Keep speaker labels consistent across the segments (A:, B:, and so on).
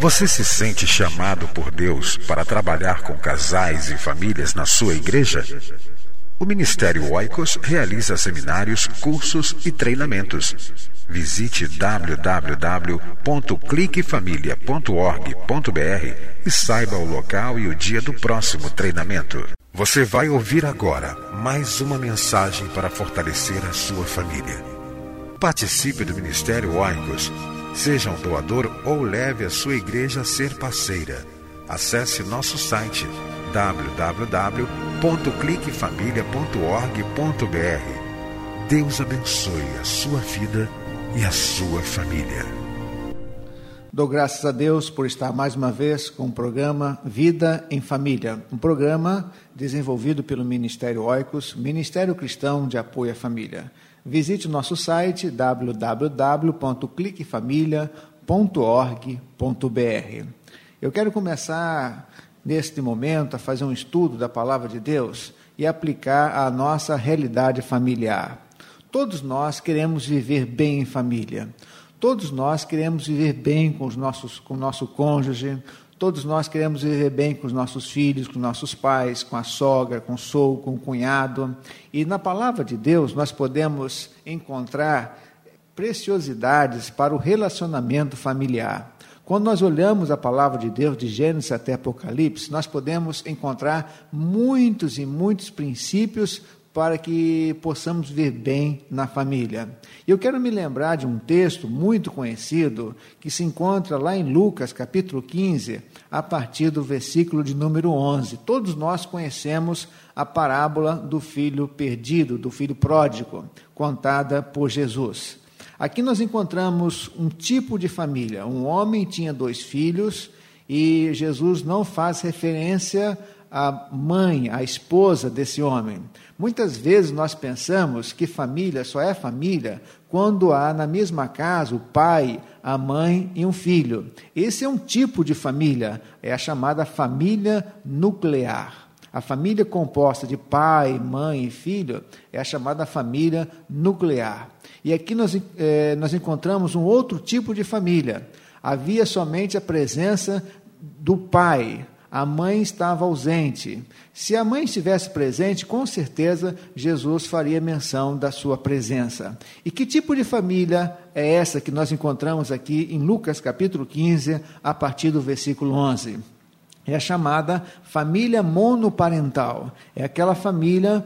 A: Você se sente chamado por Deus para trabalhar com casais e famílias na sua igreja? O Ministério Oicos realiza seminários, cursos e treinamentos. Visite www.cliquefamilia.org.br e saiba o local e o dia do próximo treinamento. Você vai ouvir agora mais uma mensagem para fortalecer a sua família. Participe do Ministério Oicos Seja um doador ou leve a sua igreja a ser parceira. Acesse nosso site www.cliquefamilia.org.br. Deus abençoe a sua vida e a sua família.
B: Dou graças a Deus por estar mais uma vez com o programa Vida em Família, um programa desenvolvido pelo Ministério Oicos, Ministério Cristão de Apoio à Família. Visite o nosso site www.cliquefamilia.org.br. Eu quero começar neste momento a fazer um estudo da palavra de Deus e aplicar à nossa realidade familiar. Todos nós queremos viver bem em família. Todos nós queremos viver bem com, os nossos, com o nosso cônjuge, Todos nós queremos viver bem com os nossos filhos, com os nossos pais, com a sogra, com o sogro, com o cunhado. E na palavra de Deus nós podemos encontrar preciosidades para o relacionamento familiar. Quando nós olhamos a palavra de Deus, de Gênesis até Apocalipse, nós podemos encontrar muitos e muitos princípios para que possamos viver bem na família. Eu quero me lembrar de um texto muito conhecido que se encontra lá em Lucas, capítulo 15, a partir do versículo de número 11. Todos nós conhecemos a parábola do filho perdido, do filho pródigo, contada por Jesus. Aqui nós encontramos um tipo de família. Um homem tinha dois filhos e Jesus não faz referência à mãe, à esposa desse homem. Muitas vezes nós pensamos que família só é família quando há na mesma casa o pai, a mãe e um filho. Esse é um tipo de família, é a chamada família nuclear. A família composta de pai, mãe e filho é a chamada família nuclear. E aqui nós, é, nós encontramos um outro tipo de família. Havia somente a presença do pai, a mãe estava ausente. Se a mãe estivesse presente, com certeza Jesus faria menção da sua presença. E que tipo de família é essa que nós encontramos aqui em Lucas capítulo 15, a partir do versículo 11? É a chamada família monoparental. É aquela família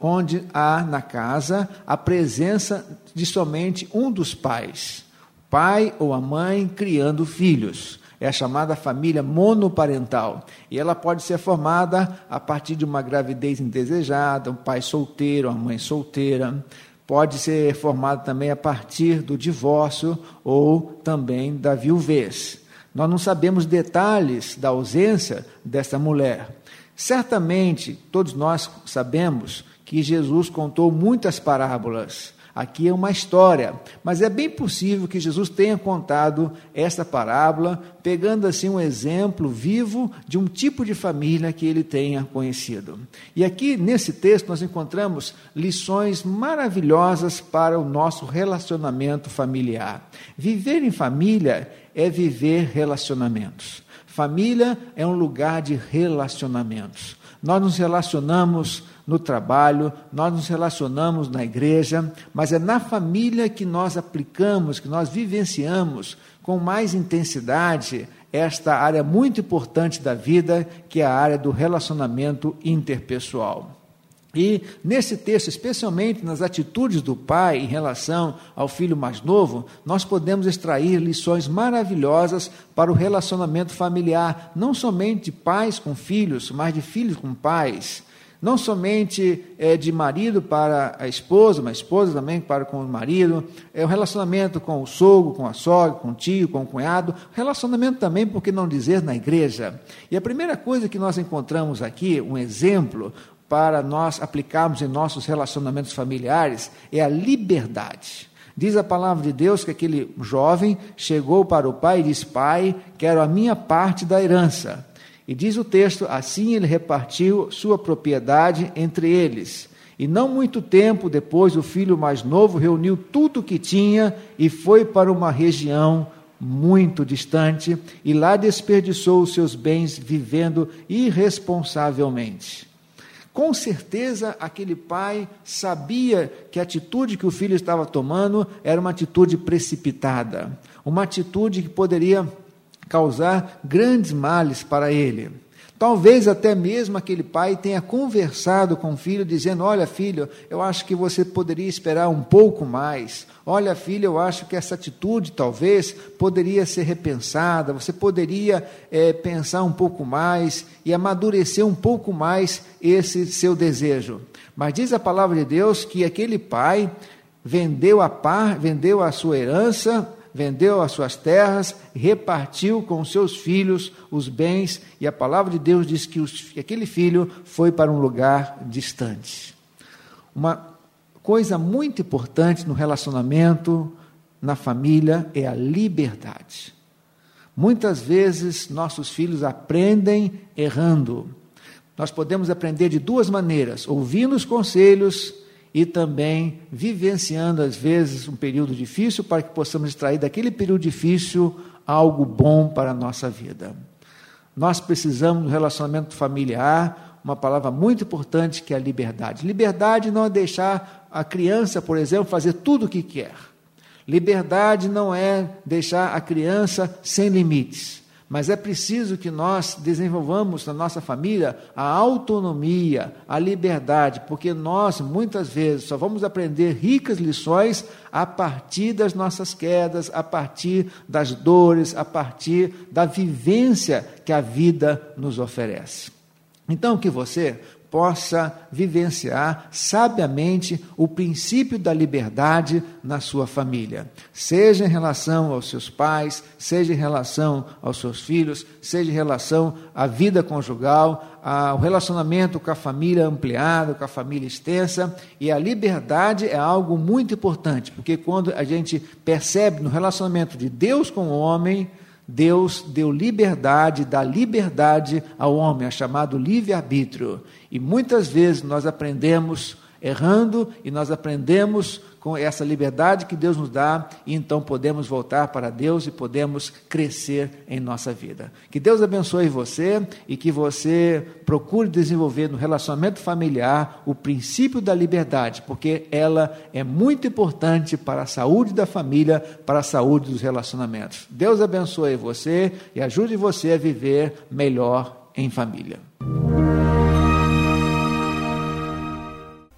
B: onde há na casa a presença de somente um dos pais, pai ou a mãe criando filhos é a chamada família monoparental. E ela pode ser formada a partir de uma gravidez indesejada, um pai solteiro, uma mãe solteira. Pode ser formada também a partir do divórcio ou também da viuvez. Nós não sabemos detalhes da ausência dessa mulher. Certamente, todos nós sabemos que Jesus contou muitas parábolas Aqui é uma história, mas é bem possível que Jesus tenha contado esta parábola, pegando assim um exemplo vivo de um tipo de família que ele tenha conhecido. E aqui nesse texto nós encontramos lições maravilhosas para o nosso relacionamento familiar. Viver em família é viver relacionamentos. Família é um lugar de relacionamentos. Nós nos relacionamos no trabalho, nós nos relacionamos na igreja, mas é na família que nós aplicamos, que nós vivenciamos com mais intensidade esta área muito importante da vida, que é a área do relacionamento interpessoal. E nesse texto, especialmente nas atitudes do pai em relação ao filho mais novo, nós podemos extrair lições maravilhosas para o relacionamento familiar, não somente de pais com filhos, mas de filhos com pais. Não somente é, de marido para a esposa, mas esposa também para com o marido, é o relacionamento com o sogro, com a sogra, com o tio, com o cunhado, relacionamento também, por que não dizer, na igreja. E a primeira coisa que nós encontramos aqui, um exemplo, para nós aplicarmos em nossos relacionamentos familiares é a liberdade. Diz a palavra de Deus que aquele jovem chegou para o pai e disse: Pai, quero a minha parte da herança. E diz o texto: Assim ele repartiu sua propriedade entre eles. E não muito tempo depois, o filho mais novo reuniu tudo o que tinha e foi para uma região muito distante e lá desperdiçou os seus bens vivendo irresponsavelmente. Com certeza, aquele pai sabia que a atitude que o filho estava tomando era uma atitude precipitada, uma atitude que poderia causar grandes males para ele. Talvez até mesmo aquele pai tenha conversado com o filho, dizendo: Olha, filho, eu acho que você poderia esperar um pouco mais. Olha, filho, eu acho que essa atitude talvez poderia ser repensada. Você poderia é, pensar um pouco mais e amadurecer um pouco mais esse seu desejo. Mas diz a palavra de Deus que aquele pai vendeu a par, vendeu a sua herança vendeu as suas terras, repartiu com seus filhos os bens, e a palavra de Deus diz que, os, que aquele filho foi para um lugar distante. Uma coisa muito importante no relacionamento, na família, é a liberdade. Muitas vezes nossos filhos aprendem errando. Nós podemos aprender de duas maneiras: ouvindo os conselhos e também vivenciando, às vezes, um período difícil para que possamos extrair daquele período difícil algo bom para a nossa vida. Nós precisamos do relacionamento familiar, uma palavra muito importante que é a liberdade. Liberdade não é deixar a criança, por exemplo, fazer tudo o que quer. Liberdade não é deixar a criança sem limites. Mas é preciso que nós desenvolvamos na nossa família a autonomia, a liberdade, porque nós, muitas vezes, só vamos aprender ricas lições a partir das nossas quedas, a partir das dores, a partir da vivência que a vida nos oferece. Então, que você possa vivenciar sabiamente o princípio da liberdade na sua família, seja em relação aos seus pais, seja em relação aos seus filhos, seja em relação à vida conjugal, ao relacionamento com a família ampliada, com a família extensa, e a liberdade é algo muito importante, porque quando a gente percebe no relacionamento de Deus com o homem, Deus deu liberdade, dá liberdade ao homem, é chamado livre-arbítrio. E muitas vezes nós aprendemos errando e nós aprendemos com essa liberdade que Deus nos dá e então podemos voltar para Deus e podemos crescer em nossa vida. Que Deus abençoe você e que você procure desenvolver no relacionamento familiar o princípio da liberdade, porque ela é muito importante para a saúde da família, para a saúde dos relacionamentos. Deus abençoe você e ajude você a viver melhor em família.